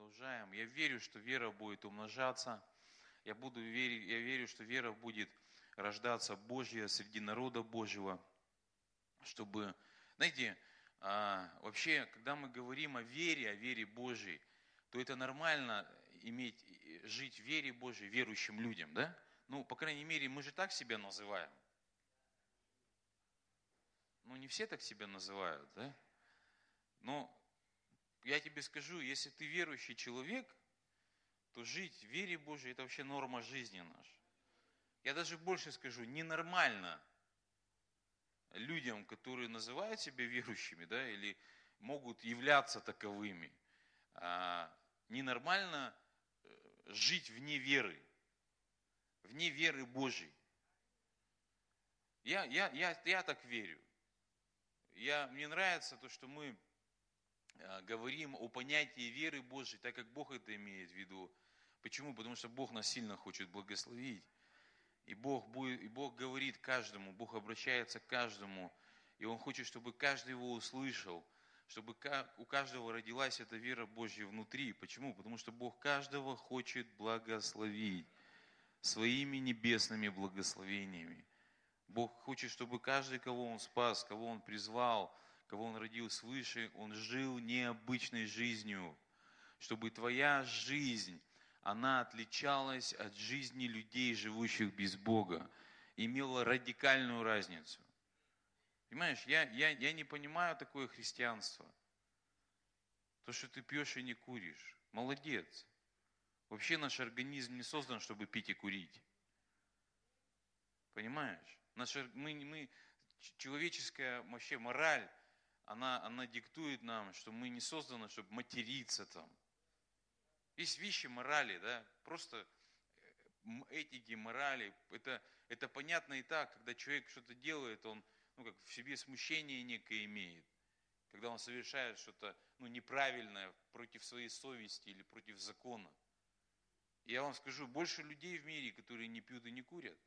продолжаем. Я верю, что вера будет умножаться. Я, буду верить, я верю, что вера будет рождаться Божья среди народа Божьего, чтобы, знаете, а, вообще, когда мы говорим о вере, о вере Божьей, то это нормально иметь, жить в вере Божьей верующим людям, да? Ну, по крайней мере, мы же так себя называем. Ну, не все так себя называют, да? Но я тебе скажу, если ты верующий человек, то жить в вере Божьей – это вообще норма жизни наша. Я даже больше скажу, ненормально людям, которые называют себя верующими, да, или могут являться таковыми, а, ненормально э, жить вне веры, вне веры Божьей. Я, я, я, я так верю. Я, мне нравится то, что мы говорим о понятии веры Божьей, так как Бог это имеет в виду. Почему? Потому что Бог нас сильно хочет благословить. И Бог, будет, и Бог говорит каждому, Бог обращается к каждому, и Он хочет, чтобы каждый его услышал, чтобы у каждого родилась эта вера Божья внутри. Почему? Потому что Бог каждого хочет благословить своими небесными благословениями. Бог хочет, чтобы каждый, кого Он спас, кого Он призвал, кого Он родил свыше, он жил необычной жизнью, чтобы твоя жизнь она отличалась от жизни людей, живущих без Бога, имела радикальную разницу. Понимаешь, я, я, я не понимаю такое христианство. То, что ты пьешь и не куришь. Молодец. Вообще наш организм не создан, чтобы пить и курить. Понимаешь? Наш, мы, мы, человеческая вообще мораль, она, она диктует нам, что мы не созданы, чтобы материться там, есть вещи морали, да, просто э, этики, морали. Это, это понятно и так, когда человек что-то делает, он ну, как в себе смущение некое имеет. Когда он совершает что-то ну, неправильное против своей совести или против закона. Я вам скажу, больше людей в мире, которые не пьют и не курят.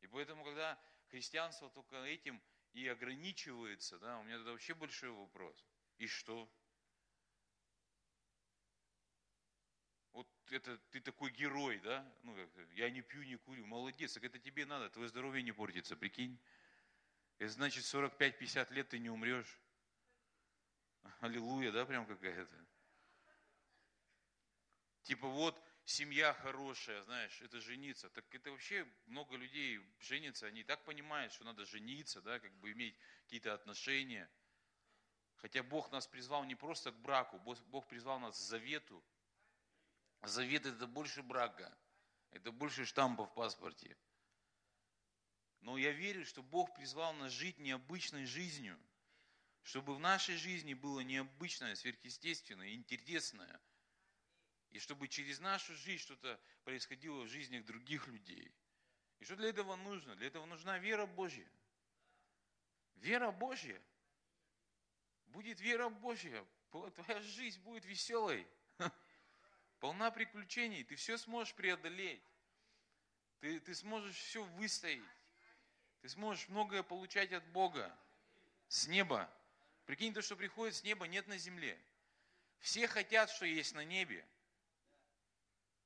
И поэтому, когда христианство только этим и ограничивается, да, у меня тогда вообще большой вопрос. И что? вот это ты такой герой, да? Ну, я не пью, не курю, молодец, так это тебе надо, твое здоровье не портится, прикинь. Это значит 45-50 лет ты не умрешь. Аллилуйя, да, прям какая-то. Типа вот семья хорошая, знаешь, это жениться. Так это вообще много людей женятся, они так понимают, что надо жениться, да, как бы иметь какие-то отношения. Хотя Бог нас призвал не просто к браку, Бог призвал нас к завету, Завет это больше брака, это больше штампа в паспорте. Но я верю, что Бог призвал нас жить необычной жизнью, чтобы в нашей жизни было необычное, сверхъестественное, интересное, и чтобы через нашу жизнь что-то происходило в жизнях других людей. И что для этого нужно? Для этого нужна вера Божья. Вера Божья. Будет вера Божья, твоя жизнь будет веселой полна приключений, ты все сможешь преодолеть. Ты, ты сможешь все выстоять. Ты сможешь многое получать от Бога, с неба. Прикинь, то, что приходит с неба, нет на земле. Все хотят, что есть на небе.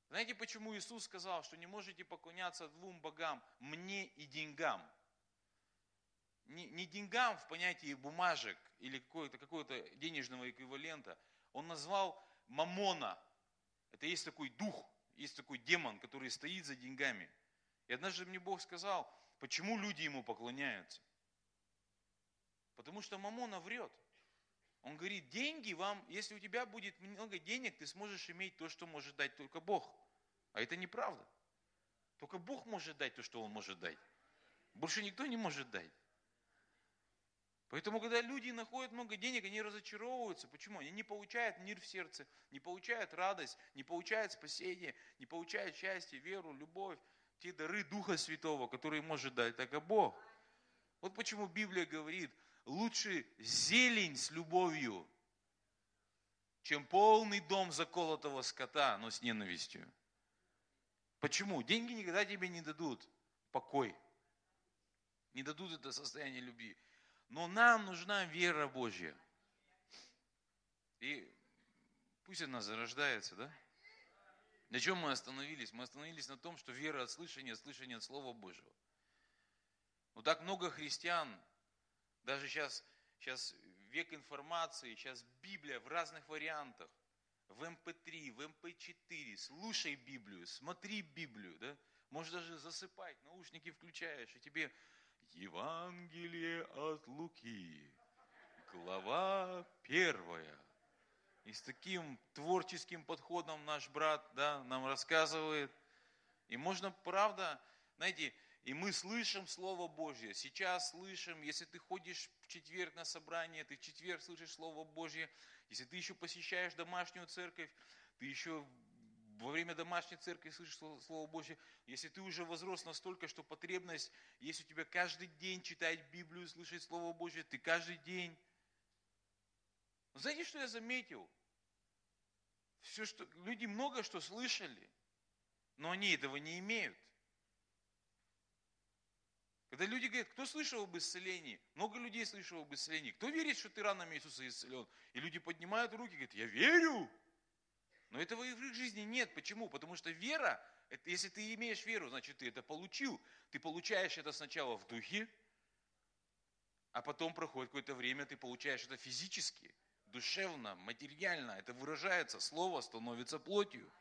Знаете, почему Иисус сказал, что не можете поклоняться двум богам, мне и деньгам? Не, не деньгам в понятии бумажек или какого-то какого денежного эквивалента. Он назвал мамона, это есть такой дух, есть такой демон, который стоит за деньгами. И однажды мне Бог сказал, почему люди ему поклоняются? Потому что Мамона врет. Он говорит, деньги вам, если у тебя будет много денег, ты сможешь иметь то, что может дать только Бог. А это неправда. Только Бог может дать то, что Он может дать. Больше никто не может дать. Поэтому, когда люди находят много денег, они разочаровываются. Почему? Они не получают мир в сердце, не получают радость, не получают спасение, не получают счастье, веру, любовь, те дары Духа Святого, которые может дать только Бог. Вот почему Библия говорит, лучше зелень с любовью, чем полный дом заколотого скота, но с ненавистью. Почему? Деньги никогда тебе не дадут покой, не дадут это состояние любви. Но нам нужна вера Божья. И Пусть она зарождается, да? На чем мы остановились? Мы остановились на том, что вера от слышания, слышание от Слова Божьего. Но так много христиан, даже сейчас, сейчас век информации, сейчас Библия в разных вариантах, в МП3, в МП4, слушай Библию, смотри Библию, да? Можешь даже засыпать, наушники включаешь, и тебе Евангелие от Луки, глава первая. И с таким творческим подходом наш брат да, нам рассказывает. И можно, правда, знаете, и мы слышим Слово Божье. Сейчас слышим, если ты ходишь в четверг на собрание, ты в четверг слышишь Слово Божье. Если ты еще посещаешь домашнюю церковь, ты еще во время домашней церкви слышишь Слово Божье. Если ты уже возрос настолько, что потребность, если у тебя каждый день читать Библию, слышать Слово Божье, ты каждый день. Знаете, что я заметил? Все, что, люди много что слышали, но они этого не имеют. Когда люди говорят, кто слышал об исцелении? Много людей слышало об исцелении. Кто верит, что ты ранами Иисуса исцелен? И люди поднимают руки и говорят, я верю. Но этого в их жизни нет. Почему? Потому что вера, это, если ты имеешь веру, значит ты это получил. Ты получаешь это сначала в духе, а потом проходит какое-то время, ты получаешь это физически, душевно, материально. Это выражается, слово становится плотью.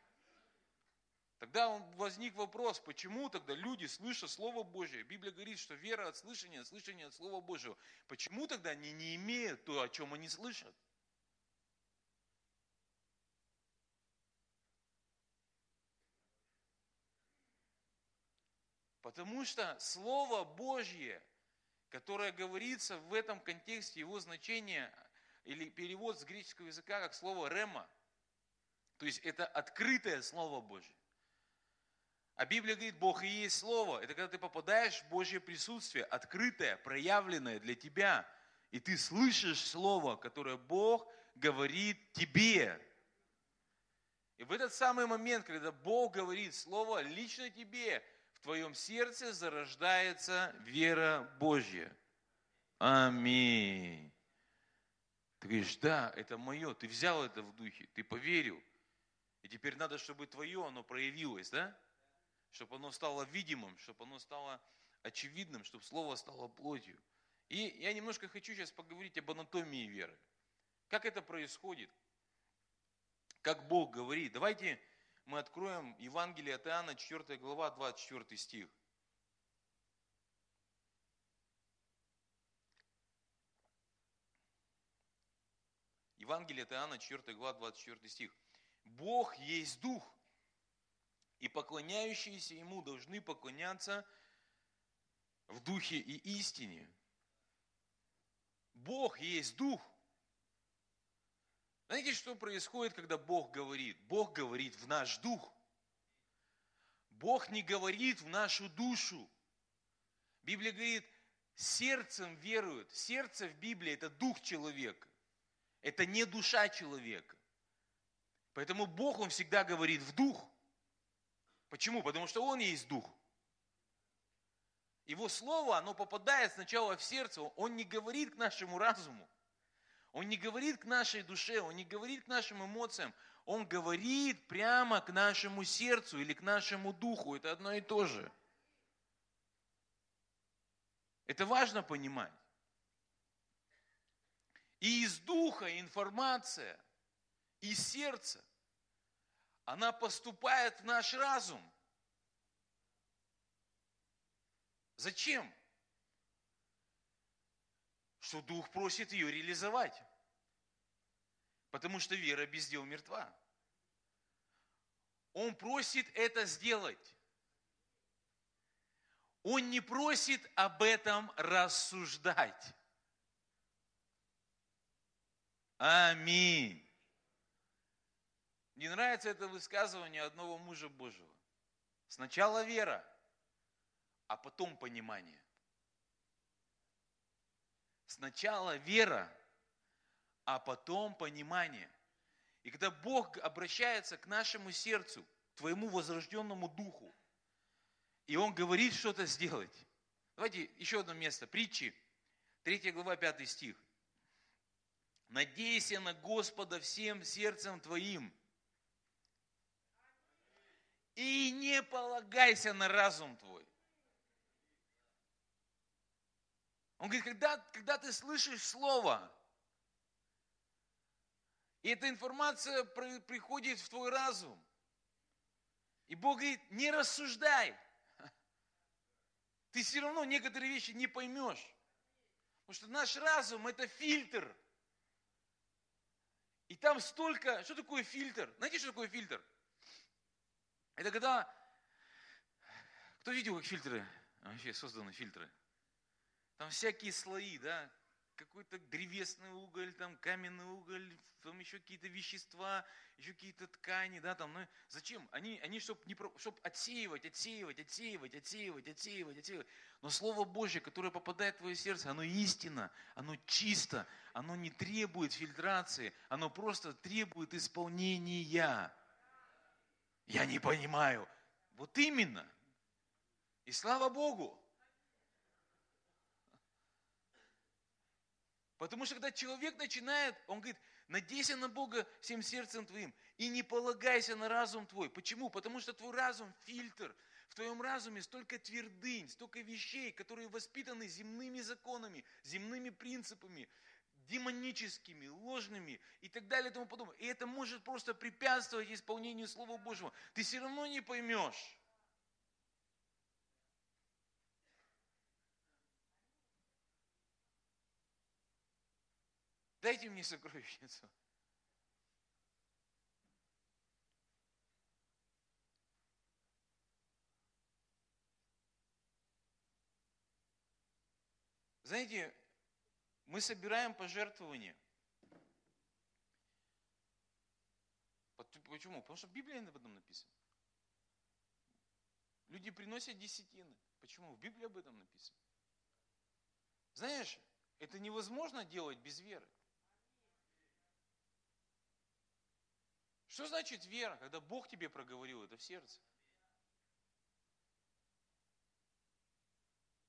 Тогда возник вопрос, почему тогда люди, слыша Слово Божье, Библия говорит, что вера от слышания, слышание от Слова Божьего, почему тогда они не имеют то, о чем они слышат? Потому что Слово Божье, которое говорится в этом контексте, его значение или перевод с греческого языка как слово «рема», то есть это открытое Слово Божье. А Библия говорит, Бог и есть Слово. Это когда ты попадаешь в Божье присутствие, открытое, проявленное для тебя. И ты слышишь Слово, которое Бог говорит тебе. И в этот самый момент, когда Бог говорит Слово лично тебе, в твоем сердце зарождается вера Божья. Аминь. Ты говоришь, да, это мое, ты взял это в духе, ты поверил. И теперь надо, чтобы твое оно проявилось, да? Чтобы оно стало видимым, чтобы оно стало очевидным, чтобы Слово стало плотью. И я немножко хочу сейчас поговорить об анатомии веры. Как это происходит? Как Бог говорит. Давайте мы откроем Евангелие от Иоанна, 4 глава, 24 стих. Евангелие от Иоанна, 4 глава, 24 стих. Бог есть Дух, и поклоняющиеся Ему должны поклоняться в духе и истине. Бог есть Дух. Знаете, что происходит, когда Бог говорит? Бог говорит в наш дух. Бог не говорит в нашу душу. Библия говорит, сердцем веруют. Сердце в Библии – это дух человека. Это не душа человека. Поэтому Бог, Он всегда говорит в дух – Почему? Потому что Он есть Дух. Его Слово, оно попадает сначала в сердце, Он не говорит к нашему разуму, Он не говорит к нашей душе, Он не говорит к нашим эмоциям, Он говорит прямо к нашему сердцу или к нашему духу. Это одно и то же. Это важно понимать. И из духа информация, из сердца она поступает в наш разум. Зачем? Что Дух просит ее реализовать. Потому что вера без дел мертва. Он просит это сделать. Он не просит об этом рассуждать. Аминь. Мне нравится это высказывание одного мужа Божьего. Сначала вера, а потом понимание. Сначала вера, а потом понимание. И когда Бог обращается к нашему сердцу, к твоему возрожденному духу, и Он говорит что-то сделать. Давайте еще одно место. Притчи, 3 глава, 5 стих. Надейся на Господа всем сердцем твоим. И не полагайся на разум твой. Он говорит, когда, когда ты слышишь слово, и эта информация приходит в твой разум, и Бог говорит, не рассуждай. Ты все равно некоторые вещи не поймешь. Потому что наш разум это фильтр. И там столько, что такое фильтр? Знаете, что такое фильтр? Это когда, кто видел, как фильтры, вообще созданы фильтры? Там всякие слои, да, какой-то древесный уголь, там каменный уголь, там еще какие-то вещества, еще какие-то ткани, да, там, ну, зачем? Они, они чтобы, не, чтобы отсеивать, отсеивать, отсеивать, отсеивать, отсеивать, отсеивать. Но Слово Божье, которое попадает в твое сердце, оно истинно, оно чисто, оно не требует фильтрации, оно просто требует исполнения. Я не понимаю. Вот именно. И слава Богу. Потому что когда человек начинает, он говорит, надейся на Бога всем сердцем твоим и не полагайся на разум твой. Почему? Потому что твой разум – фильтр. В твоем разуме столько твердынь, столько вещей, которые воспитаны земными законами, земными принципами, демоническими, ложными и так далее и тому подобное. И это может просто препятствовать исполнению Слова Божьего. Ты все равно не поймешь. Дайте мне сокровищницу. Знаете, мы собираем пожертвования. Почему? Потому что в Библии об этом написано. Люди приносят десятины. Почему? В Библии об этом написано. Знаешь, это невозможно делать без веры. Что значит вера, когда Бог тебе проговорил это в сердце?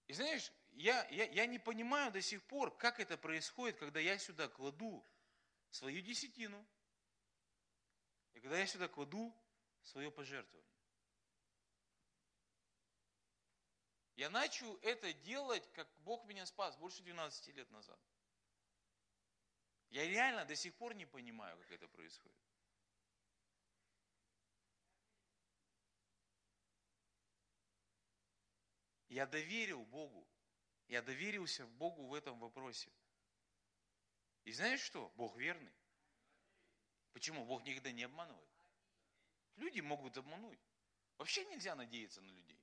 И знаешь, я, я, я не понимаю до сих пор, как это происходит, когда я сюда кладу свою десятину, и когда я сюда кладу свое пожертвование. Я начал это делать, как Бог меня спас, больше 12 лет назад. Я реально до сих пор не понимаю, как это происходит. Я доверил Богу. Я доверился Богу в этом вопросе. И знаешь что? Бог верный. Почему? Бог никогда не обманывает. Люди могут обмануть. Вообще нельзя надеяться на людей.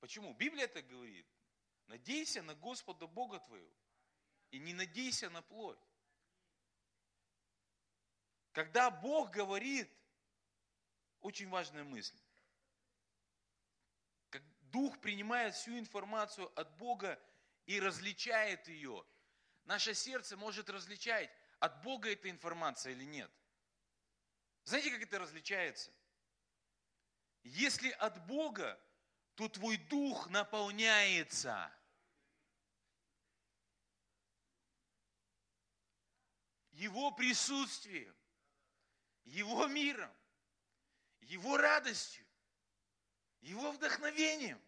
Почему? Библия это говорит. Надейся на Господа Бога твоего. И не надейся на плоть. Когда Бог говорит, очень важная мысль. Дух принимает всю информацию от Бога и различает ее. Наше сердце может различать, от Бога эта информация или нет. Знаете, как это различается? Если от Бога, то твой дух наполняется. Его присутствием, Его миром, Его радостью. Его вдохновением.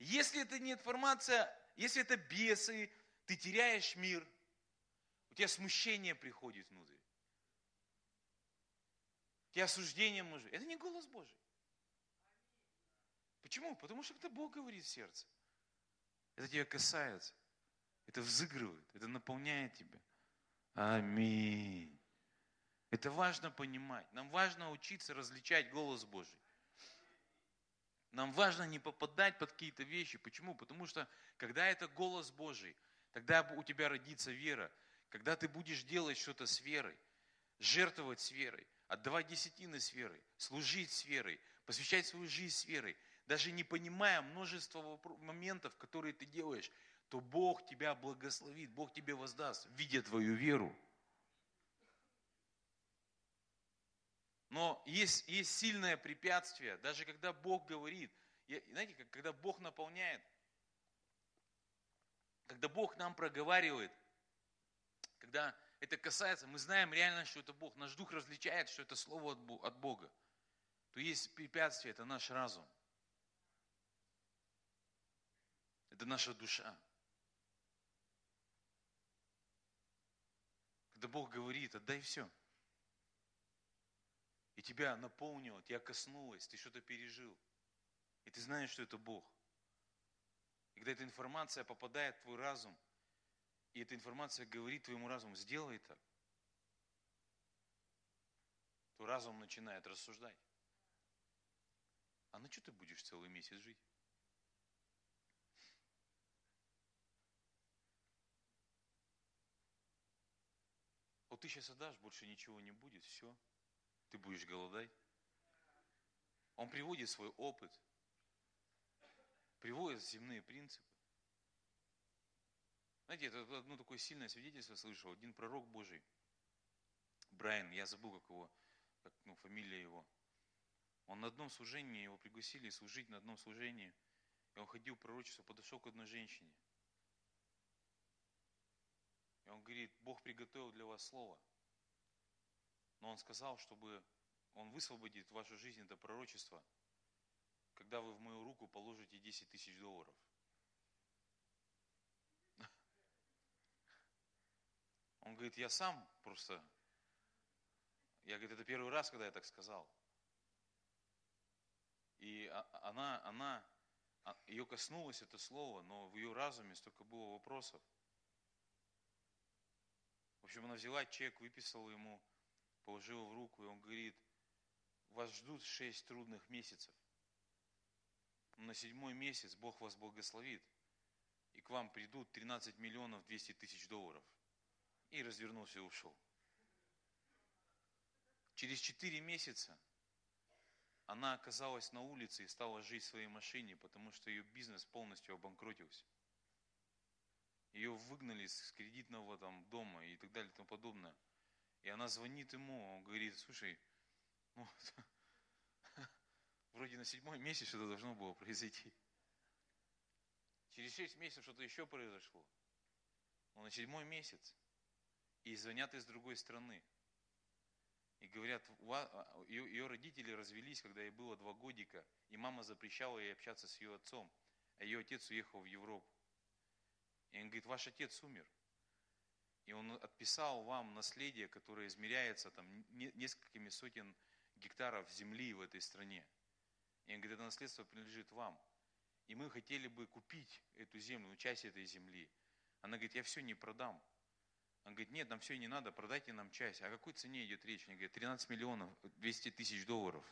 Если это не информация, если это бесы, ты теряешь мир, у тебя смущение приходит внутрь. У тебя осуждение может. Это не голос Божий. Почему? Потому что это Бог говорит в сердце. Это тебя касается. Это взыгрывает. Это наполняет тебя. Аминь. Это важно понимать. Нам важно учиться различать голос Божий. Нам важно не попадать под какие-то вещи. Почему? Потому что, когда это голос Божий, тогда у тебя родится вера. Когда ты будешь делать что-то с верой, жертвовать с верой, отдавать десятины с верой, служить с верой, посвящать свою жизнь с верой, даже не понимая множество моментов, которые ты делаешь, то Бог тебя благословит, Бог тебе воздаст, видя твою веру. Но есть, есть сильное препятствие, даже когда Бог говорит, знаете, когда Бог наполняет, когда Бог нам проговаривает, когда это касается, мы знаем реально, что это Бог, наш дух различает, что это слово от Бога, то есть препятствие, это наш разум. Это наша душа. Когда Бог говорит, отдай все. И тебя наполнило, тебя коснулось, ты что-то пережил. И ты знаешь, что это Бог. И когда эта информация попадает в твой разум, и эта информация говорит твоему разуму, сделай так, то разум начинает рассуждать. А на что ты будешь целый месяц жить? Вот ты сейчас отдашь, больше ничего не будет, все. Ты будешь голодать. Он приводит свой опыт, приводит земные принципы. Знаете, это одно такое сильное свидетельство слышал. Один пророк Божий, Брайан, я забыл, как его, как, ну, фамилия его. Он на одном служении, его пригласили служить на одном служении. И он ходил пророчество, подошел к одной женщине. И он говорит, Бог приготовил для вас слово. Но он сказал, чтобы он высвободит в вашу жизнь это пророчество, когда вы в мою руку положите 10 тысяч долларов. Он говорит, я сам просто, я говорит, это первый раз, когда я так сказал. И она, она, а, ее коснулось это слово, но в ее разуме столько было вопросов. В общем, она взяла чек, выписала ему, положила в руку, и он говорит, вас ждут шесть трудных месяцев. На седьмой месяц Бог вас благословит, и к вам придут 13 миллионов 200 тысяч долларов. И развернулся и ушел. Через четыре месяца она оказалась на улице и стала жить в своей машине, потому что ее бизнес полностью обанкротился. Ее выгнали с кредитного там дома и так далее и тому подобное. И она звонит ему, он говорит, слушай, ну, вроде на седьмой месяц что-то должно было произойти. Через шесть месяцев что-то еще произошло. Но на седьмой месяц. И звонят из другой страны. И говорят, а, ее, ее родители развелись, когда ей было два годика, и мама запрещала ей общаться с ее отцом, а ее отец уехал в Европу. И он говорит, ваш отец умер. И он отписал вам наследие, которое измеряется там несколькими сотен гектаров земли в этой стране. И он говорит, это наследство принадлежит вам. И мы хотели бы купить эту землю, ну, часть этой земли. Она говорит, я все не продам. Он говорит, нет, нам все не надо, продайте нам часть. О какой цене идет речь? Они говорят, 13 миллионов 200 тысяч долларов.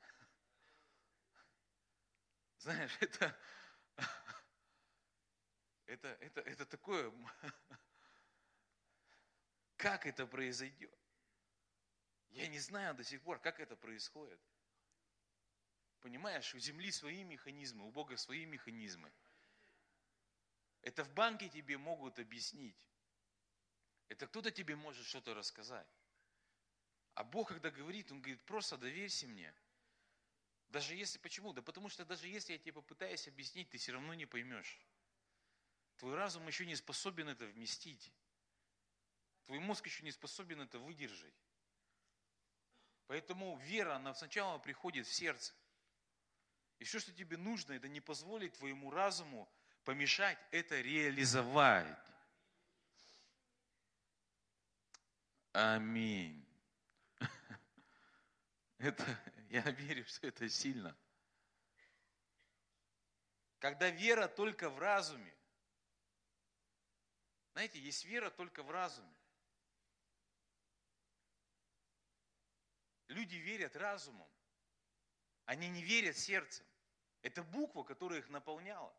Знаешь, это, это, это, это такое, как это произойдет? Я не знаю до сих пор, как это происходит. Понимаешь, у Земли свои механизмы, у Бога свои механизмы. Это в банке тебе могут объяснить. Это кто-то тебе может что-то рассказать. А Бог, когда говорит, Он говорит, просто доверься мне. Даже если, почему? Да потому что даже если я тебе попытаюсь объяснить, ты все равно не поймешь. Твой разум еще не способен это вместить. Твой мозг еще не способен это выдержать. Поэтому вера, она сначала приходит в сердце. И все, что тебе нужно, это не позволить твоему разуму помешать это реализовать. Аминь. Это, я верю, что это сильно. Когда вера только в разуме. Знаете, есть вера только в разуме. Люди верят разумом. Они не верят сердцем. Это буква, которая их наполняла.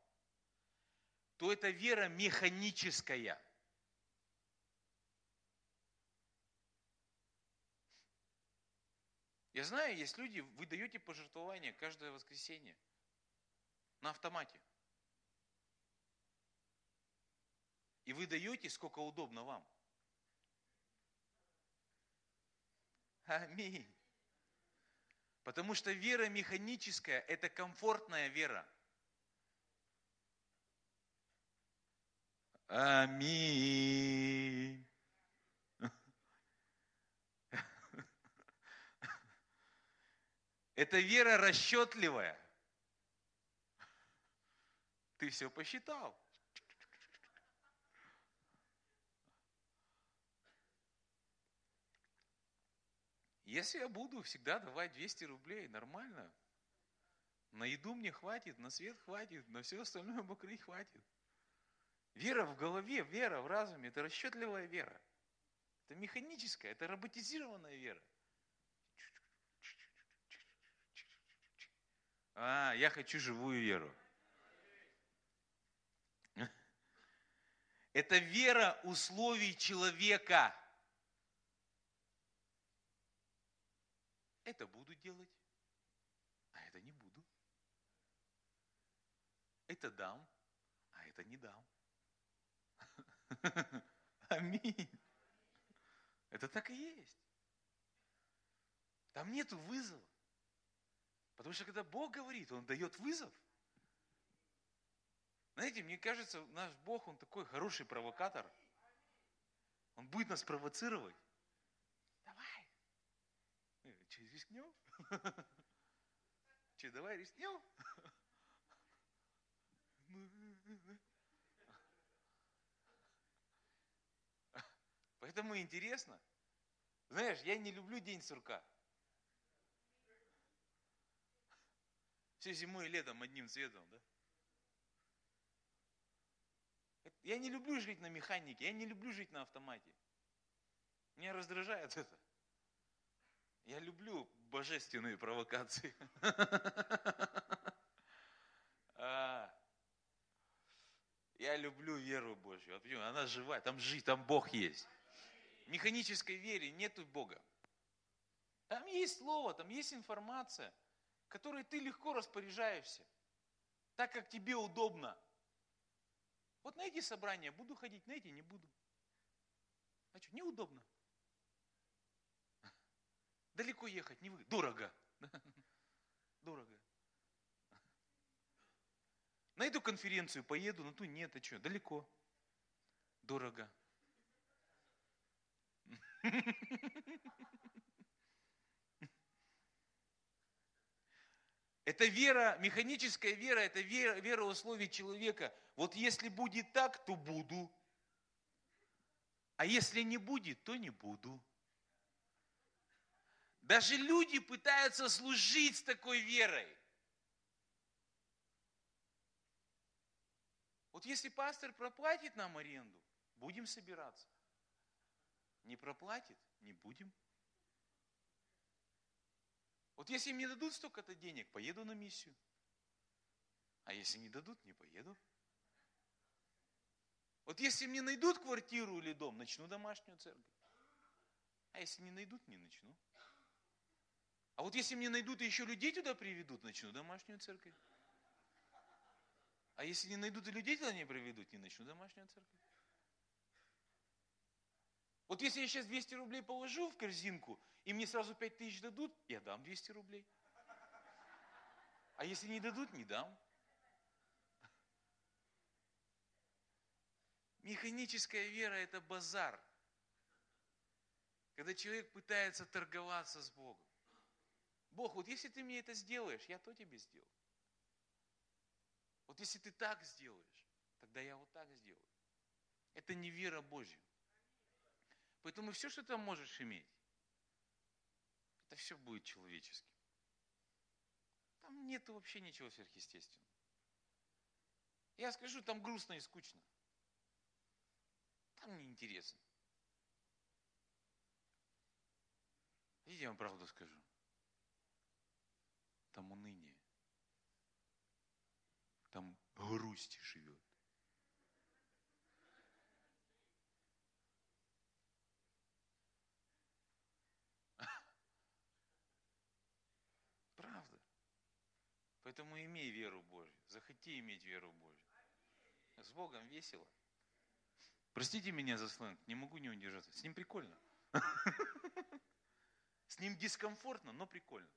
То это вера механическая – Я знаю, есть люди, вы даете пожертвования каждое воскресенье на автомате. И вы даете, сколько удобно вам. Аминь. Потому что вера механическая – это комфортная вера. Аминь. Это вера расчетливая. Ты все посчитал. Если я буду всегда давать 200 рублей, нормально. На еду мне хватит, на свет хватит, на все остальное покрыть хватит. Вера в голове, вера в разуме – это расчетливая вера. Это механическая, это роботизированная вера. А, я хочу живую веру. Это вера условий человека. Это буду делать, а это не буду. Это дам, а это не дам. Аминь. Это так и есть. Там нету вызова. Потому что когда Бог говорит, Он дает вызов. Знаете, мне кажется, наш Бог, Он такой хороший провокатор. Он будет нас провоцировать. Давай. Че, рискнем? Че, давай рискнем? Поэтому интересно. Знаешь, я не люблю день сурка. Все зимой и летом одним цветом, да? Я не люблю жить на механике, я не люблю жить на автомате. Меня раздражает это. Я люблю божественные провокации. А, я люблю веру Божью. Она живая, там жить, там Бог есть механической вере нету Бога. Там есть слово, там есть информация, которой ты легко распоряжаешься, так как тебе удобно. Вот на эти собрания буду ходить, на эти не буду. А что, неудобно. Далеко ехать, не вы. Дорого. Дорого. На эту конференцию поеду, на ту нет, а что, далеко. Дорого. Это вера, механическая вера, это вера, вера условий человека. Вот если будет так, то буду. А если не будет, то не буду. Даже люди пытаются служить с такой верой. Вот если пастор проплатит нам аренду, будем собираться. Не проплатит, не будем. Вот если мне дадут столько-то денег, поеду на миссию. А если не дадут, не поеду. Вот если мне найдут квартиру или дом, начну домашнюю церковь. А если не найдут, не начну. А вот если мне найдут и еще людей туда приведут, начну домашнюю церковь. А если не найдут и людей туда не приведут, не начну домашнюю церковь. Вот если я сейчас 200 рублей положу в корзинку, и мне сразу 5 тысяч дадут, я дам 200 рублей. А если не дадут, не дам. Механическая вера – это базар. Когда человек пытается торговаться с Богом. Бог, вот если ты мне это сделаешь, я то тебе сделаю. Вот если ты так сделаешь, тогда я вот так сделаю. Это не вера Божья. Поэтому все, что ты можешь иметь, это все будет человеческим. Там нет вообще ничего сверхъестественного. Я скажу, там грустно и скучно. Там неинтересно. Видите, я вам правду скажу. Там уныние. Там грусть живет. Поэтому имей веру Божью. Захоти иметь веру Божью. С Богом весело. Простите меня за сленг, не могу не удержаться. С ним прикольно. С ним дискомфортно, но прикольно.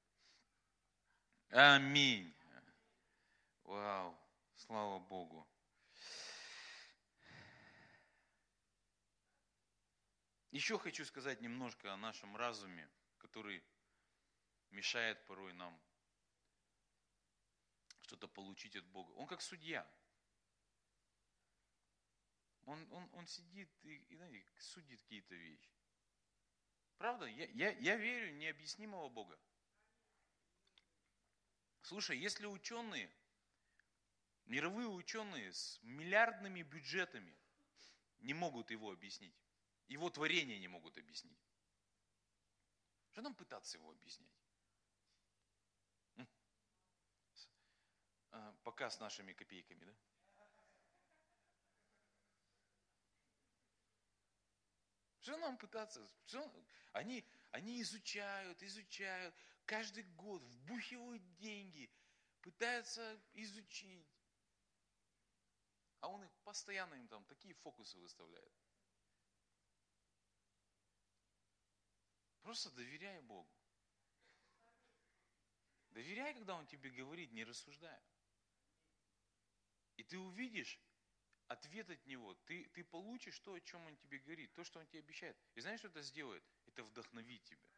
Аминь. Вау. Слава Богу. Еще хочу сказать немножко о нашем разуме, который мешает порой нам что-то получить от Бога. Он как судья. Он, он, он сидит и, и знаете, судит какие-то вещи. Правда? Я, я, я верю в необъяснимого Бога. Слушай, если ученые, мировые ученые с миллиардными бюджетами не могут его объяснить, его творение не могут объяснить, что нам пытаться его объяснять? А, пока с нашими копейками, да? Что нам пытаться? Что? Они, они изучают, изучают, каждый год вбухивают деньги, пытаются изучить. А он их постоянно им там такие фокусы выставляет. Просто доверяй Богу. Доверяй, когда Он тебе говорит, не рассуждая. И ты увидишь ответ от Него. Ты, ты получишь то, о чем Он тебе говорит, то, что Он тебе обещает. И знаешь, что это сделает? Это вдохновит тебя.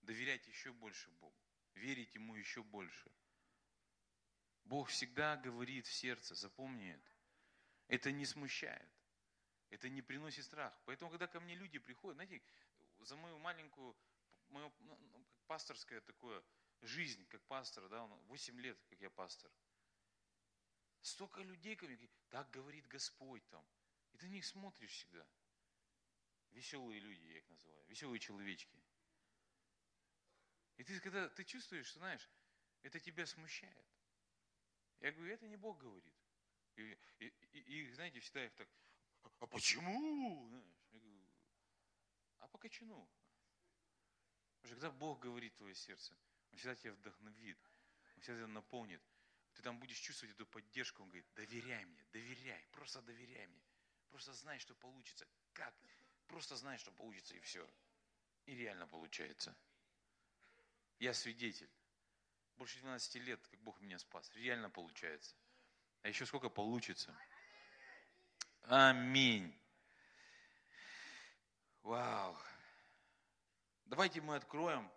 Доверять еще больше Богу. Верить Ему еще больше. Бог всегда говорит в сердце, запомни это. Это не смущает. Это не приносит страх. Поэтому, когда ко мне люди приходят, знаете, за мою маленькую, мою ну, ну пасторское такое жизнь, как пастор, да, 8 лет, как я пастор – Столько людей ко мне так говорит Господь там. И ты на них смотришь всегда. Веселые люди, я их называю. Веселые человечки. И ты, когда ты чувствуешь, что, знаешь, это тебя смущает. Я говорю, это не Бог говорит. И, и, и, и знаете, всегда их так, а почему? Знаешь, я говорю, а по кочану. Потому что когда Бог говорит твое сердце, Он всегда тебя вдохновит, Он всегда тебя наполнит ты там будешь чувствовать эту поддержку. Он говорит, доверяй мне, доверяй, просто доверяй мне. Просто знай, что получится. Как? Просто знай, что получится, и все. И реально получается. Я свидетель. Больше 12 лет, как Бог меня спас. Реально получается. А еще сколько получится. Аминь. Вау. Давайте мы откроем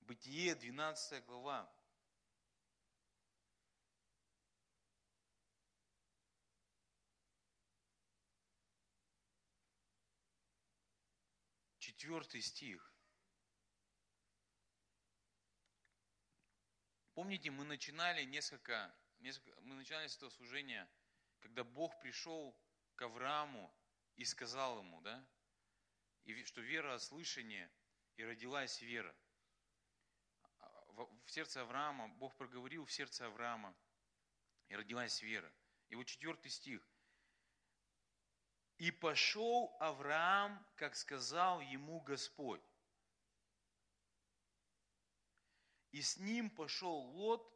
Бытие, 12 глава. Четвертый стих. Помните, мы начинали несколько, несколько мы начинали с этого служения, когда Бог пришел к Аврааму и сказал ему, да, и что вера от слышания, и родилась вера. В сердце Авраама, Бог проговорил в сердце Авраама, и родилась вера. И вот четвертый стих. И пошел Авраам, как сказал ему Господь. И с ним пошел Лот.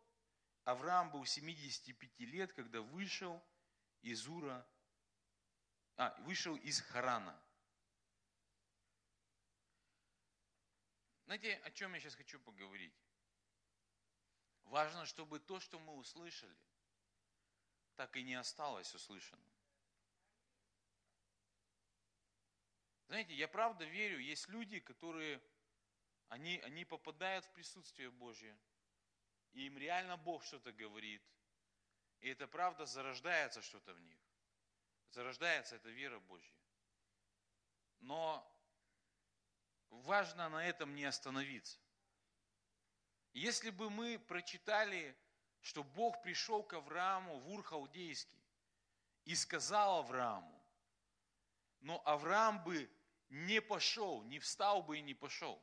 Авраам был 75 лет, когда вышел из Ура, а, вышел из Харана. Знаете, о чем я сейчас хочу поговорить? Важно, чтобы то, что мы услышали, так и не осталось услышанным. Знаете, я правда верю, есть люди, которые, они, они попадают в присутствие Божье, и им реально Бог что-то говорит, и это правда зарождается что-то в них. Зарождается эта вера Божья. Но важно на этом не остановиться. Если бы мы прочитали, что Бог пришел к Аврааму в Ур-Халдейский и сказал Аврааму, но Авраам бы не пошел, не встал бы и не пошел,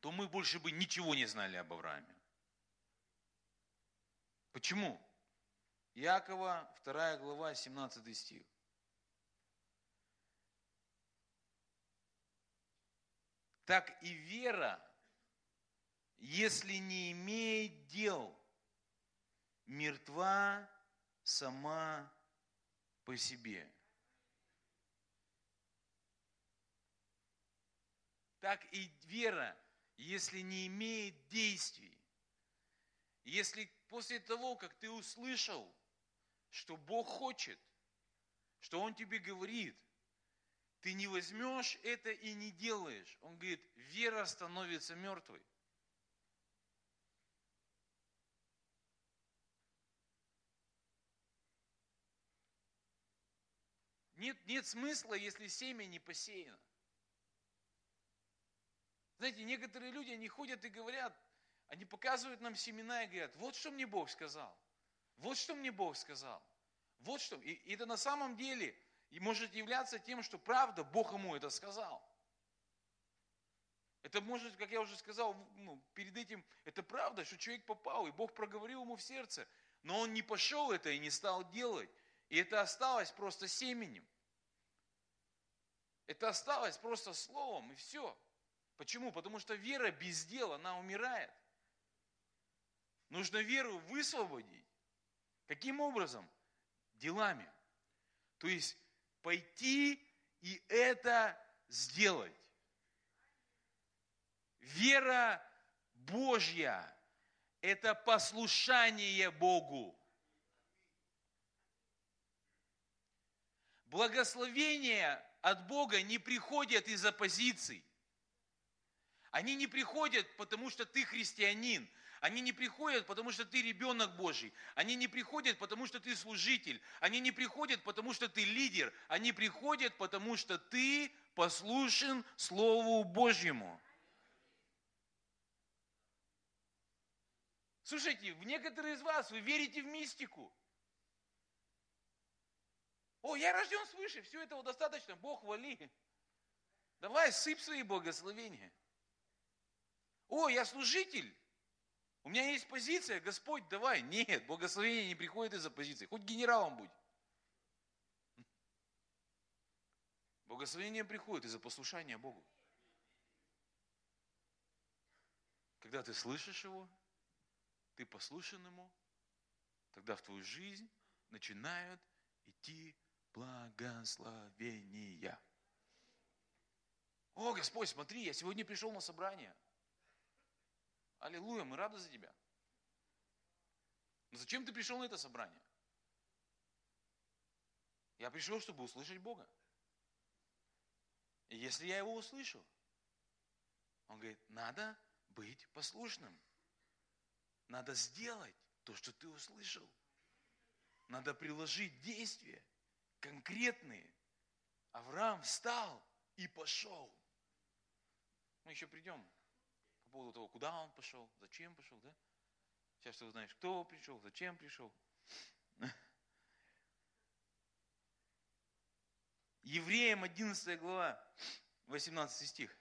то мы больше бы ничего не знали об Аврааме. Почему? Якова, 2 глава, 17 стих. Так и вера, если не имеет дел, мертва сама по себе. Так и вера, если не имеет действий. Если после того, как ты услышал, что Бог хочет, что Он тебе говорит, ты не возьмешь это и не делаешь. Он говорит, вера становится мертвой. Нет, нет смысла, если семя не посеяно. Знаете, некоторые люди, они ходят и говорят, они показывают нам семена и говорят, вот что мне Бог сказал, вот что мне Бог сказал, вот что. И, это на самом деле может являться тем, что правда Бог ему это сказал. Это может, как я уже сказал, ну, перед этим, это правда, что человек попал, и Бог проговорил ему в сердце, но он не пошел это и не стал делать. И это осталось просто семенем. Это осталось просто словом, и все. Почему? Потому что вера без дела, она умирает. Нужно веру высвободить. Каким образом? Делами. То есть пойти и это сделать. Вера Божья – это послушание Богу. Благословения от Бога не приходят из оппозиций. Они не приходят, потому что ты христианин. Они не приходят, потому что ты ребенок Божий. Они не приходят, потому что ты служитель. Они не приходят, потому что ты лидер. Они приходят, потому что ты послушен Слову Божьему. Слушайте, в некоторые из вас вы верите в мистику. О, я рожден свыше, все этого достаточно, Бог вали. Давай, сыпь свои благословения. О, я служитель. У меня есть позиция, Господь, давай. Нет, благословение не приходит из-за позиции. Хоть генералом будь. Благословение приходит из-за послушания Богу. Когда ты слышишь Его, ты послушен Ему, тогда в твою жизнь начинают идти благословения. О, Господь, смотри, я сегодня пришел на собрание. Аллилуйя, мы рады за тебя. Но зачем ты пришел на это собрание? Я пришел, чтобы услышать Бога. И если я его услышу, он говорит, надо быть послушным. Надо сделать то, что ты услышал. Надо приложить действия конкретные. Авраам встал и пошел. Мы еще придем поводу того, куда он пошел, зачем пошел, да? Сейчас ты узнаешь, кто пришел, зачем пришел. Евреям 11 глава, 18 стих.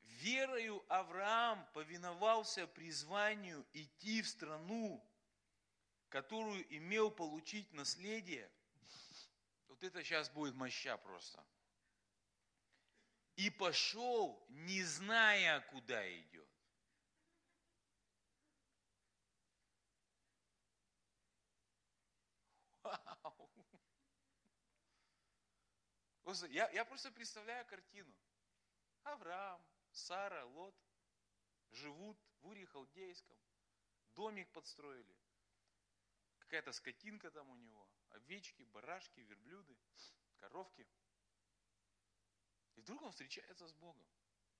Верою Авраам повиновался призванию идти в страну, которую имел получить наследие, вот это сейчас будет моща просто. И пошел, не зная, куда идет. Вау. Я, я просто представляю картину. Авраам, Сара, Лот живут в Уре Халдейском, домик подстроили, какая-то скотинка там у него, овечки, барашки, верблюды, коровки. И вдруг он встречается с Богом.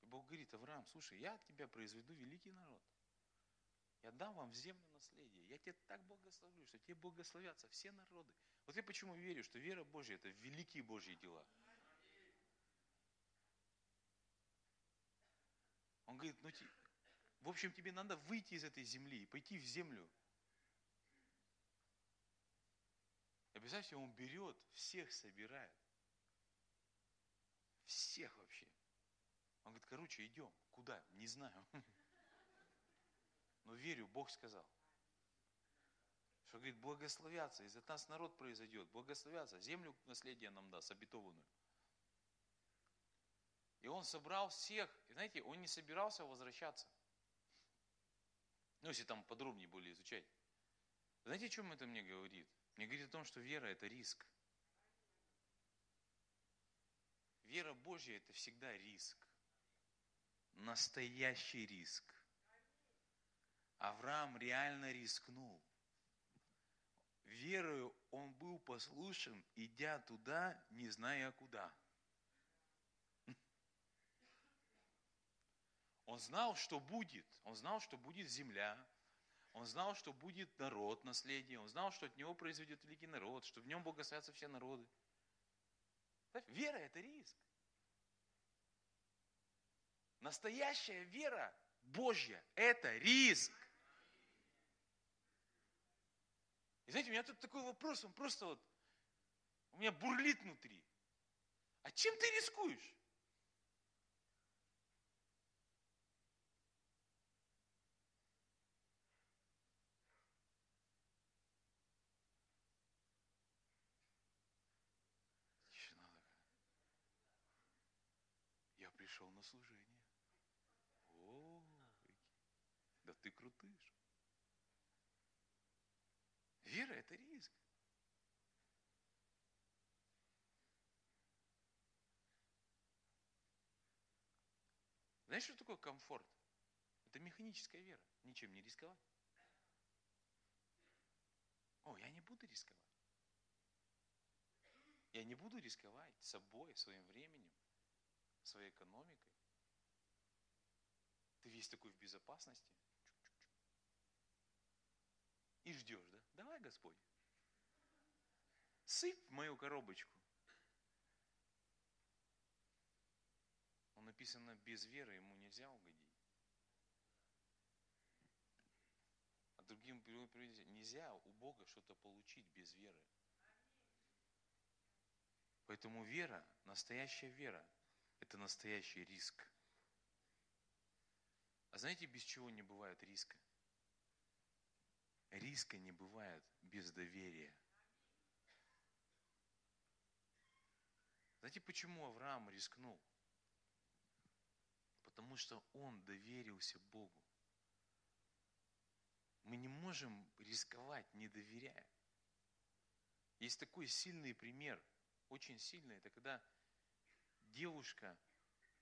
И Бог говорит, Авраам, слушай, я от тебя произведу великий народ. Я дам вам в землю наследие. Я тебя так благословлю, что тебе благословятся все народы. Вот я почему верю, что вера Божья – это великие Божьи дела. Он говорит, ну, в общем, тебе надо выйти из этой земли и пойти в землю, И представьте, он берет, всех собирает. Всех вообще. Он говорит, короче, идем. Куда? Не знаю. Но верю, Бог сказал. Что говорит, благословятся, из-за нас народ произойдет, благословятся, землю наследие нам даст, обетованную. И он собрал всех, и знаете, он не собирался возвращаться. Ну, если там подробнее были изучать. Знаете, о чем это мне говорит? Мне говорит о том, что вера – это риск. Вера Божья – это всегда риск. настоящий риск. Авраам реально рискнул. Верою он был послушен, идя туда, не зная куда. Он знал, что будет. Он знал, что будет земля. Он знал, что будет народ, наследие. Он знал, что от него произойдет великий народ, что в нем благословятся все народы. Вера – это риск. Настоящая вера Божья – это риск. И знаете, у меня тут такой вопрос, он просто вот, у меня бурлит внутри. А чем ты рискуешь? Я пришел на служение. О, да ты крутыш. Вера – это риск. Знаешь, что такое комфорт? Это механическая вера. Ничем не рисковать. О, я не буду рисковать. Я не буду рисковать собой, своим временем, своей экономикой. Ты весь такой в безопасности. И ждешь, да? Давай, Господь. Сыпь мою коробочку. Он написано, без веры ему нельзя угодить. А другим нельзя у Бога что-то получить без веры. Поэтому вера, настоящая вера, это настоящий риск. А знаете, без чего не бывает риска? Риска не бывает без доверия. Знаете, почему Авраам рискнул? Потому что он доверился Богу. Мы не можем рисковать, не доверяя. Есть такой сильный пример, очень сильный, это когда девушка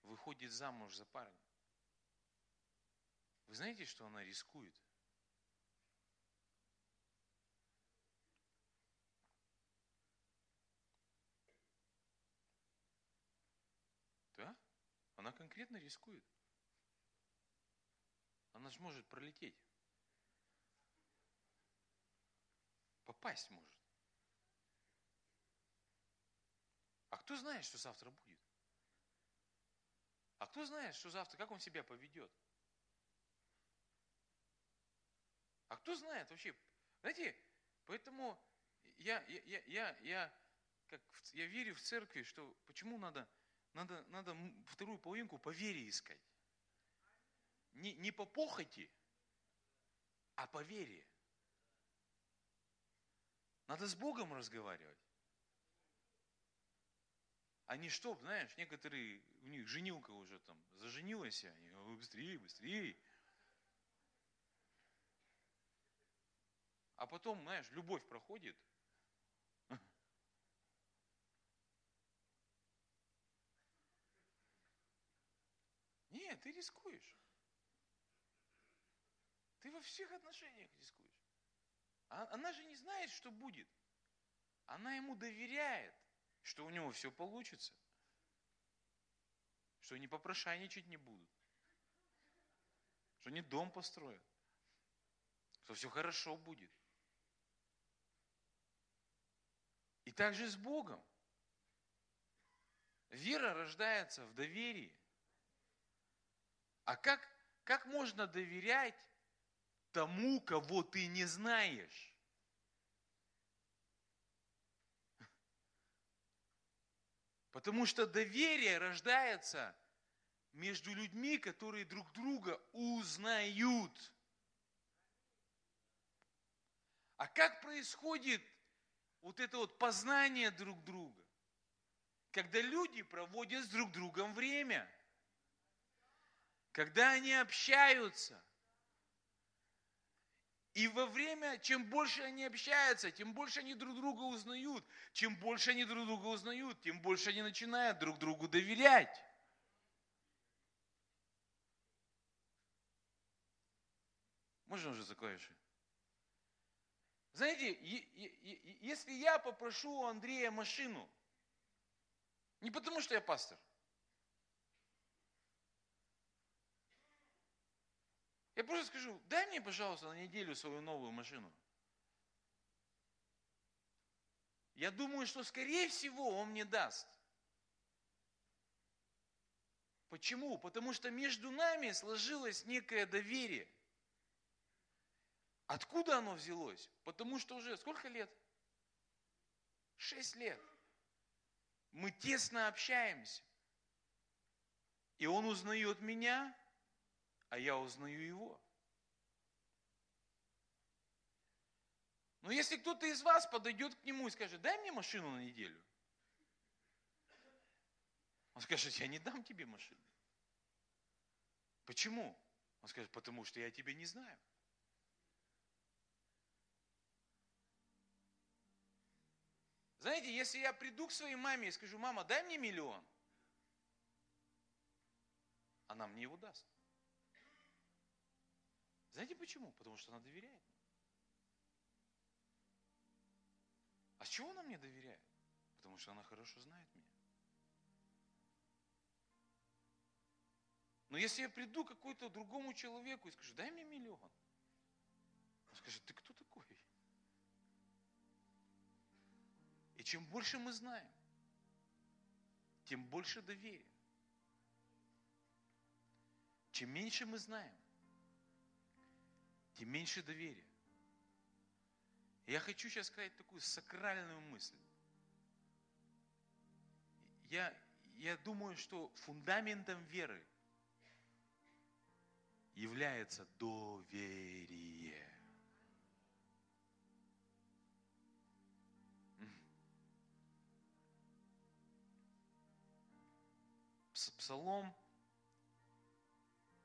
выходит замуж за парня. Вы знаете, что она рискует? Она конкретно рискует. Она же может пролететь. Попасть может. А кто знает, что завтра будет? А кто знает, что завтра, как он себя поведет? А кто знает вообще? Знаете, поэтому я, я, я, я, я, как, я верю в церкви, что почему надо надо, надо вторую половинку по вере искать. Не, не по похоти, а по вере. Надо с Богом разговаривать. Не чтоб, знаешь, некоторые, у них женилка уже там заженилась, они быстрее, быстрее. А потом, знаешь, любовь проходит – Нет, ты рискуешь. Ты во всех отношениях рискуешь. А она же не знает, что будет. Она ему доверяет, что у него все получится. Что они попрошайничать не будут. Что они дом построят. Что все хорошо будет. И также с Богом. Вера рождается в доверии. А как, как можно доверять тому, кого ты не знаешь? Потому что доверие рождается между людьми, которые друг друга узнают. А как происходит вот это вот познание друг друга? Когда люди проводят с друг другом время – когда они общаются. И во время, чем больше они общаются, тем больше они друг друга узнают. Чем больше они друг друга узнают, тем больше они начинают друг другу доверять. Можно уже закончить? Знаете, если я попрошу у Андрея машину, не потому что я пастор – я просто скажу, дай мне, пожалуйста, на неделю свою новую машину. Я думаю, что скорее всего он мне даст. Почему? Потому что между нами сложилось некое доверие. Откуда оно взялось? Потому что уже сколько лет? Шесть лет. Мы тесно общаемся. И он узнает меня, а я узнаю его. Но если кто-то из вас подойдет к нему и скажет, дай мне машину на неделю, он скажет, я не дам тебе машину. Почему? Он скажет, потому что я тебя не знаю. Знаете, если я приду к своей маме и скажу, мама, дай мне миллион, она мне его даст. Знаете почему? Потому что она доверяет. А с чего она мне доверяет? Потому что она хорошо знает меня. Но если я приду к какому-то другому человеку и скажу, дай мне миллион, он скажет, ты кто такой? И чем больше мы знаем, тем больше доверия. Чем меньше мы знаем, тем меньше доверия. Я хочу сейчас сказать такую сакральную мысль. Я, я думаю, что фундаментом веры является доверие. Псалом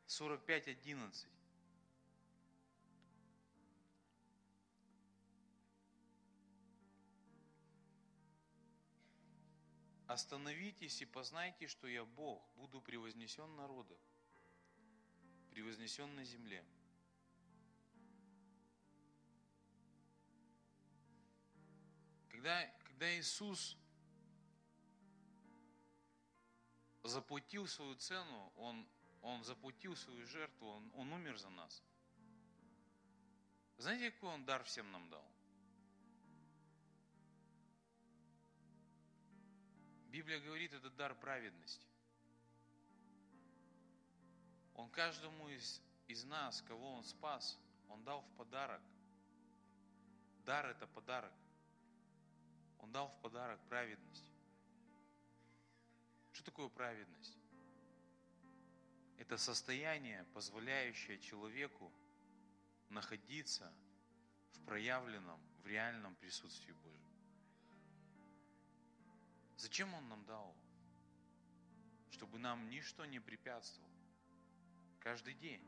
45.11. Остановитесь и познайте, что я Бог, буду превознесен народов, превознесен на земле. Когда, когда Иисус заплатил свою цену, Он, он заплатил свою жертву, он, он умер за нас. Знаете, какой Он дар всем нам дал? Библия говорит, это дар праведности. Он каждому из, из нас, кого Он спас, Он дал в подарок. Дар – это подарок. Он дал в подарок праведность. Что такое праведность? Это состояние, позволяющее человеку находиться в проявленном, в реальном присутствии Божьем. Зачем Он нам дал? Чтобы нам ничто не препятствовало. Каждый день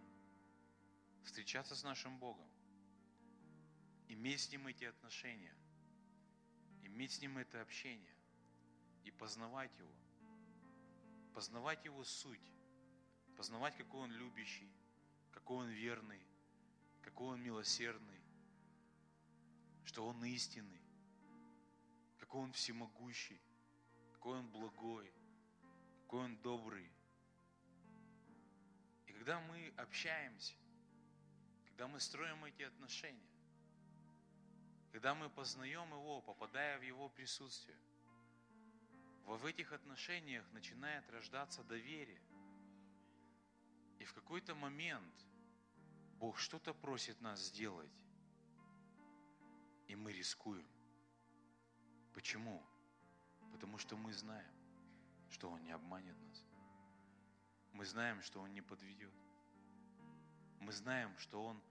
встречаться с нашим Богом, иметь с Ним эти отношения, иметь с Ним это общение. И познавать Его – познавать Его суть, познавать, какой Он любящий, какой Он верный, какой Он милосердный, что Он истинный, какой Он всемогущий, какой Он благой, какой Он добрый. И когда мы общаемся, когда мы строим эти отношения, когда мы познаем Его, попадая в Его присутствие, в этих отношениях начинает рождаться доверие. И в какой-то момент Бог что-то просит нас сделать, и мы рискуем. Почему? Потому что мы знаем, что Он не обманет нас. Мы знаем, что Он не подведет. Мы знаем, что Он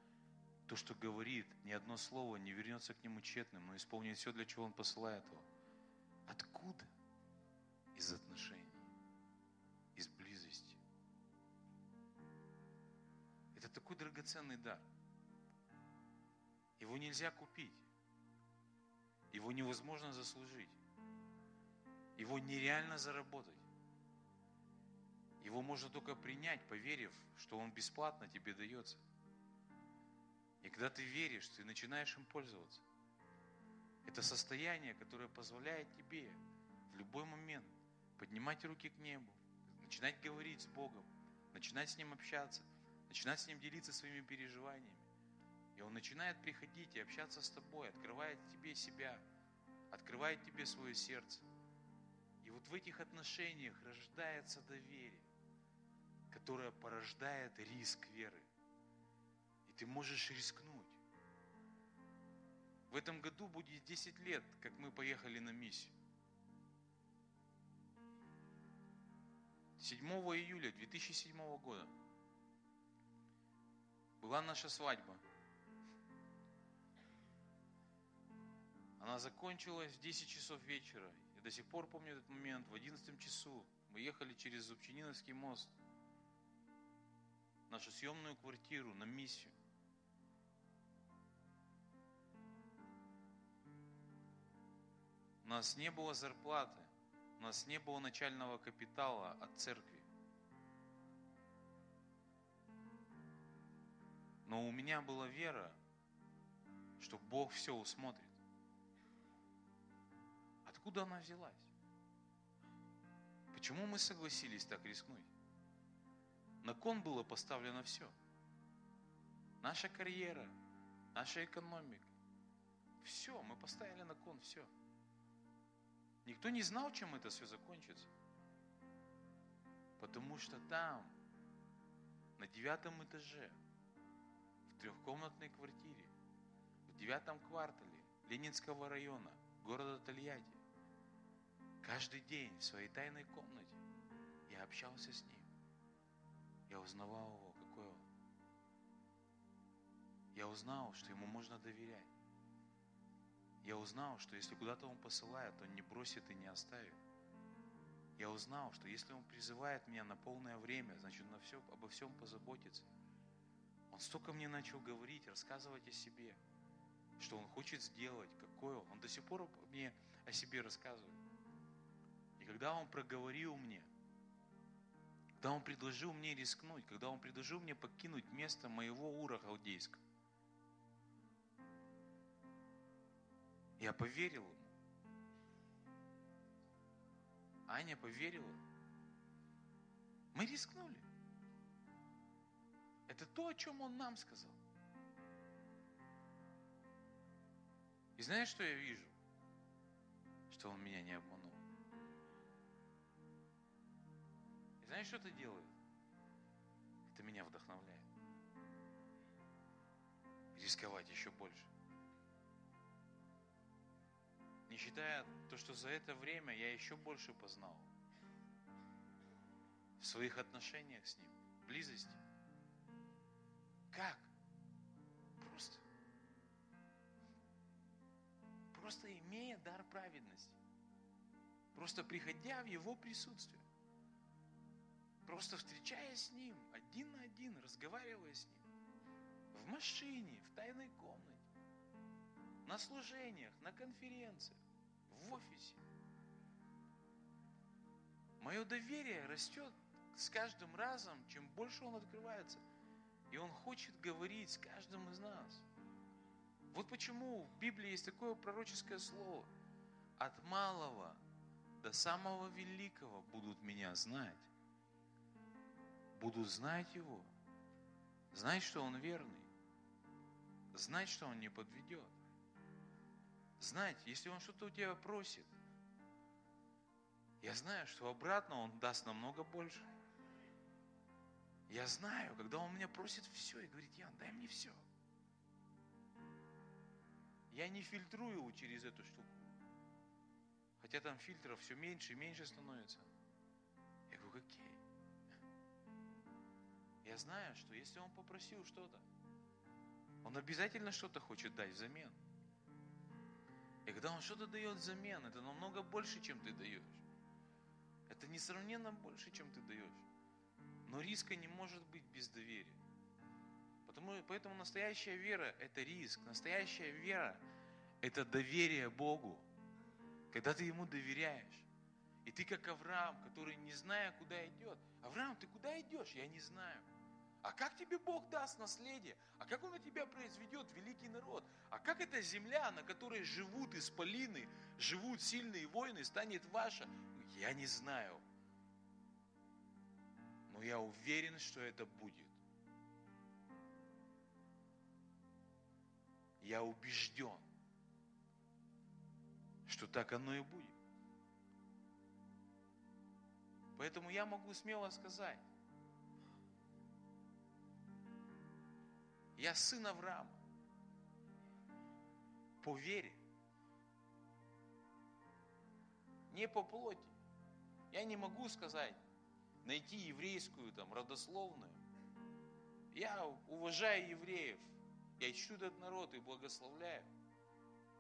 то, что говорит, ни одно слово не вернется к Нему тщетным, но исполнит все, для чего Он посылает его. Откуда? из отношений, из близости. Это такой драгоценный дар. Его нельзя купить. Его невозможно заслужить. Его нереально заработать. Его можно только принять, поверив, что он бесплатно тебе дается. И когда ты веришь, ты начинаешь им пользоваться. Это состояние, которое позволяет тебе в любой момент поднимать руки к небу, начинать говорить с Богом, начинать с Ним общаться, начинать с Ним делиться своими переживаниями. И Он начинает приходить и общаться с тобой, открывает тебе себя, открывает тебе свое сердце. В этих отношениях рождается доверие, которое порождает риск веры. И ты можешь рискнуть. В этом году будет 10 лет, как мы поехали на миссию. 7 июля 2007 года была наша свадьба. Она закончилась в 10 часов вечера. До сих пор помню этот момент. В 11 часу мы ехали через Зубчининовский мост нашу съемную квартиру на миссию. У нас не было зарплаты, у нас не было начального капитала от церкви. Но у меня была вера, что Бог все усмотрит. Откуда она взялась? Почему мы согласились так рискнуть? На кон было поставлено все. Наша карьера, наша экономика. Все, мы поставили на кон все. Никто не знал, чем это все закончится. Потому что там, на девятом этаже, в трехкомнатной квартире, в девятом квартале Ленинского района, города Тольятти, каждый день в своей тайной комнате я общался с ним. Я узнавал его, какой он. Я узнал, что ему можно доверять. Я узнал, что если куда-то Он посылает, Он не бросит и не оставит. Я узнал, что если Он призывает меня на полное время, значит, на все, обо всем позаботится. Он столько мне начал говорить, рассказывать о себе, что Он хочет сделать, какой Он. Он до сих пор мне о себе рассказывает. Когда Он проговорил мне, когда Он предложил мне рискнуть, когда Он предложил мне покинуть место моего ура халдейского, Я поверил ему. Аня поверила. Мы рискнули. Это то, о чем он нам сказал. И знаешь, что я вижу? Что он меня не обманул. Знаешь, что это делает? Это меня вдохновляет. Рисковать еще больше. Не считая то, что за это время я еще больше познал в своих отношениях с Ним, близости. Как? Просто. Просто имея дар праведности. Просто приходя в Его присутствие. Просто встречаясь с Ним один на один, разговаривая с Ним. В машине, в тайной комнате, на служениях, на конференциях в офисе. Мое доверие растет с каждым разом, чем больше он открывается. И он хочет говорить с каждым из нас. Вот почему в Библии есть такое пророческое слово. От малого до самого великого будут меня знать. Будут знать его. Знать, что он верный. Знать, что он не подведет знать, если он что-то у тебя просит, я знаю, что обратно он даст намного больше. Я знаю, когда он меня просит все и говорит, Ян, дай мне все. Я не фильтрую его через эту штуку. Хотя там фильтров все меньше и меньше становится. Я знаю, что если он попросил что-то, он обязательно что-то хочет дать взамен. И когда Он что-то дает взамен, это намного больше, чем ты даешь. Это несравненно больше, чем ты даешь. Но риска не может быть без доверия. Потому, поэтому настоящая вера – это риск. Настоящая вера – это доверие Богу. Когда ты Ему доверяешь. И ты как Авраам, который не зная, куда идет. Авраам, ты куда идешь? Я не знаю. А как тебе Бог даст наследие? А как Он на тебя произведет великий народ? А как эта земля, на которой живут исполины, живут сильные воины, станет ваша? Я не знаю. Но я уверен, что это будет. Я убежден, что так оно и будет. Поэтому я могу смело сказать, я сын Авраама по вере, не по плоти. Я не могу сказать, найти еврейскую там родословную. Я уважаю евреев, я ищу этот народ и благословляю.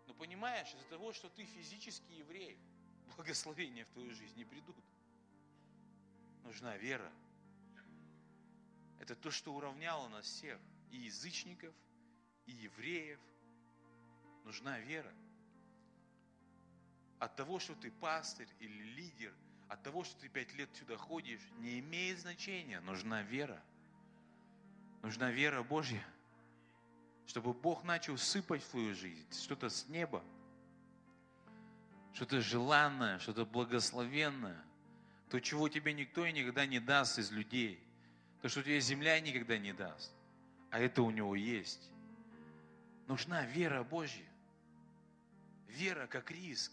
Но понимаешь, из-за того, что ты физически еврей, благословения в твою жизнь не придут. Нужна вера. Это то, что уравняло нас всех, и язычников, и евреев. Нужна вера. От того, что ты пастырь или лидер, от того, что ты пять лет сюда ходишь, не имеет значения. Нужна вера. Нужна вера Божья чтобы Бог начал сыпать в твою жизнь что-то с неба, что-то желанное, что-то благословенное, то, чего тебе никто и никогда не даст из людей, то, что тебе земля никогда не даст, а это у него есть. Нужна вера Божья, вера как риск,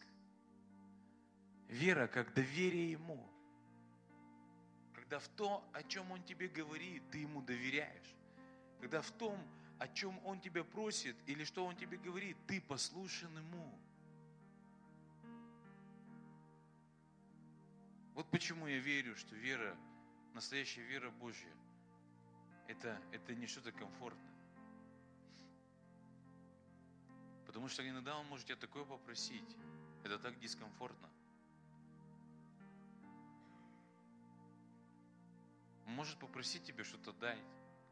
вера как доверие Ему, когда в то, о чем Он тебе говорит, ты Ему доверяешь, когда в том, о чем Он тебя просит или что Он тебе говорит, ты послушен Ему. Вот почему я верю, что вера, настоящая вера Божья, это, это не что-то комфортное. Потому что иногда Он может тебя такое попросить. Это так дискомфортно. Он может попросить тебе что-то дать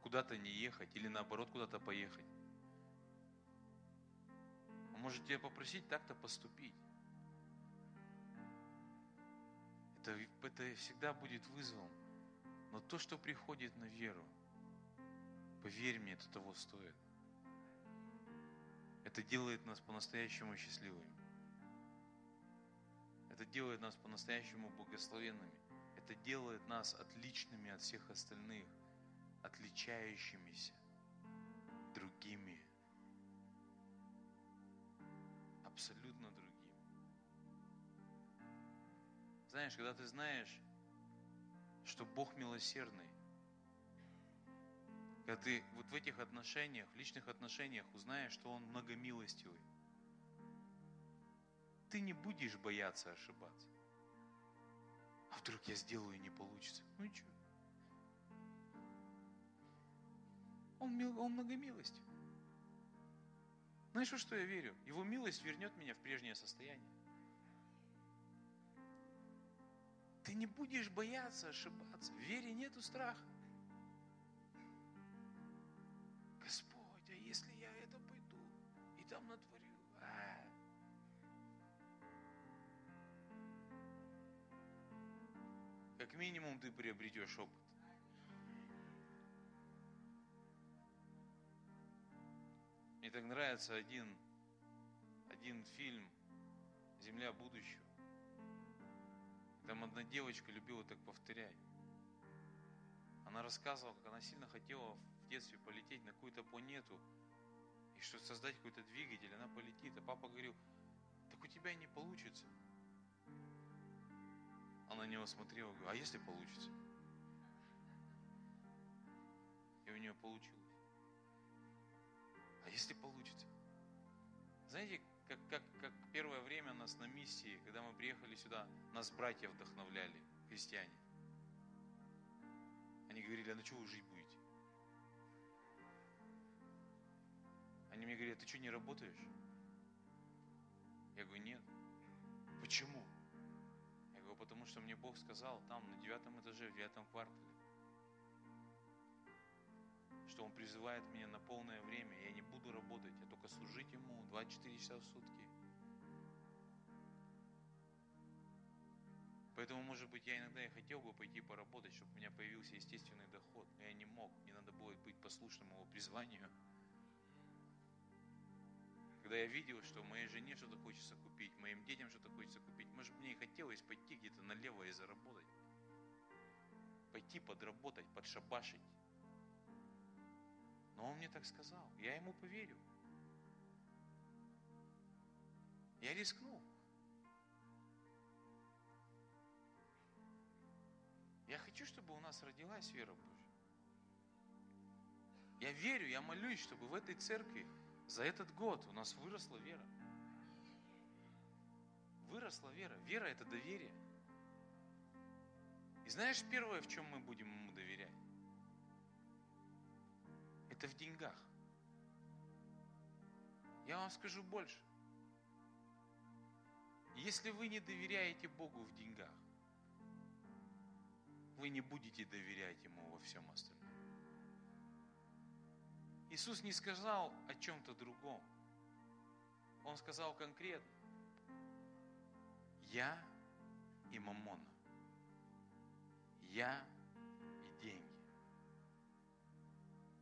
куда-то не ехать или наоборот куда-то поехать. Он может тебя попросить так-то поступить. Это, это всегда будет вызовом. Но то, что приходит на веру, поверь мне, это того стоит. Это делает нас по-настоящему счастливыми. Это делает нас по-настоящему благословенными. Это делает нас отличными от всех остальных отличающимися другими, абсолютно другими. Знаешь, когда ты знаешь, что Бог милосердный, когда ты вот в этих отношениях, личных отношениях узнаешь, что Он многомилостивый, ты не будешь бояться ошибаться. А вдруг я сделаю и не получится? Ну и что? Он, мил, он многомилостив. Знаешь, во что я верю? Его милость вернет меня в прежнее состояние. Ты не будешь бояться ошибаться. В вере нету страха. Там натворю? А. Как минимум ты приобретешь опыт. так нравится один, один фильм «Земля будущего». Там одна девочка любила так повторять. Она рассказывала, как она сильно хотела в детстве полететь на какую-то планету, что создать какой-то двигатель, она полетит. А папа говорил, так у тебя не получится. Она на него смотрела, говорит, а если получится? И у нее получилось если получится. Знаете, как, как, как первое время нас на миссии, когда мы приехали сюда, нас братья вдохновляли, христиане. Они говорили, а на что вы жить будете? Они мне говорят, ты что, не работаешь? Я говорю, нет. Почему? Я говорю, потому что мне Бог сказал там, на девятом этаже, в девятом квартале, что Он призывает меня на полное время. Я не буду работать, я только служить Ему 24 часа в сутки. Поэтому, может быть, я иногда и хотел бы пойти поработать, чтобы у меня появился естественный доход. Но я не мог. Мне надо было быть послушным его призванию. Когда я видел, что моей жене что-то хочется купить, моим детям что-то хочется купить, может, мне и хотелось пойти где-то налево и заработать. Пойти подработать, подшабашить. Но он мне так сказал. Я ему поверил. Я рискнул. Я хочу, чтобы у нас родилась вера Божья. Я верю, я молюсь, чтобы в этой церкви за этот год у нас выросла вера. Выросла вера. Вера – это доверие. И знаешь, первое, в чем мы будем ему доверять? Это в деньгах. Я вам скажу больше. Если вы не доверяете Богу в деньгах, вы не будете доверять Ему во всем остальном. Иисус не сказал о чем-то другом. Он сказал конкретно. Я и мамона. Я и деньги.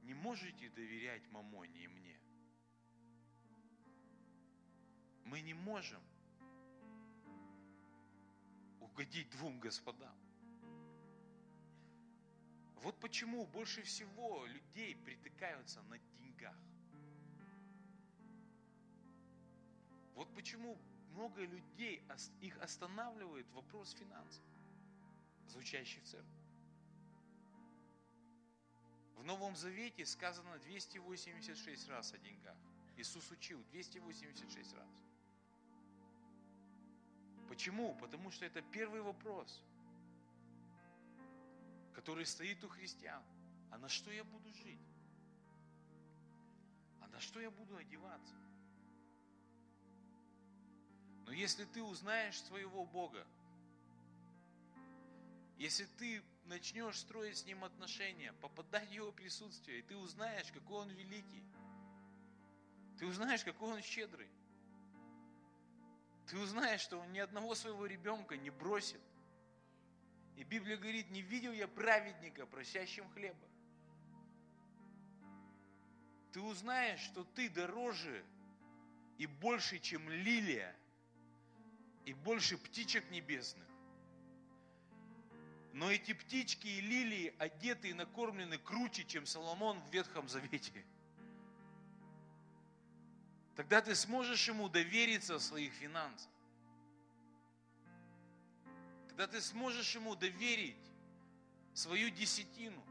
Не можете доверять мамоне и мне. Мы не можем угодить двум господам. Вот почему больше всего людей притыкаются на деньгах. Вот почему много людей, их останавливает вопрос финансов, звучащий в церкви. В Новом Завете сказано 286 раз о деньгах. Иисус учил 286 раз. Почему? Потому что это первый вопрос – который стоит у христиан. А на что я буду жить? А на что я буду одеваться? Но если ты узнаешь своего Бога, если ты начнешь строить с Ним отношения, попадать в Его присутствие, и ты узнаешь, какой Он великий, ты узнаешь, какой Он щедрый, ты узнаешь, что Он ни одного своего ребенка не бросит, и Библия говорит, не видел я праведника, просящим хлеба. Ты узнаешь, что ты дороже и больше, чем лилия, и больше птичек небесных. Но эти птички и лилии одеты и накормлены круче, чем Соломон в Ветхом Завете. Тогда ты сможешь ему довериться своих финансах когда ты сможешь ему доверить свою десятину,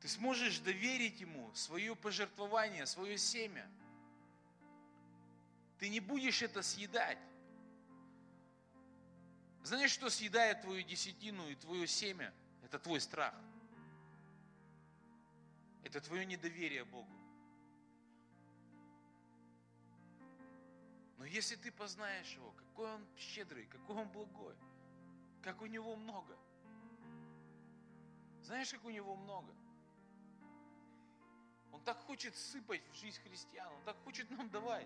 ты сможешь доверить ему свое пожертвование, свое семя. Ты не будешь это съедать. Знаешь, что съедает твою десятину и твое семя? Это твой страх. Это твое недоверие Богу. Но если ты познаешь Его, какой Он щедрый, какой Он благой, как у Него много. Знаешь, как у Него много? Он так хочет сыпать в жизнь христиан, Он так хочет нам давать.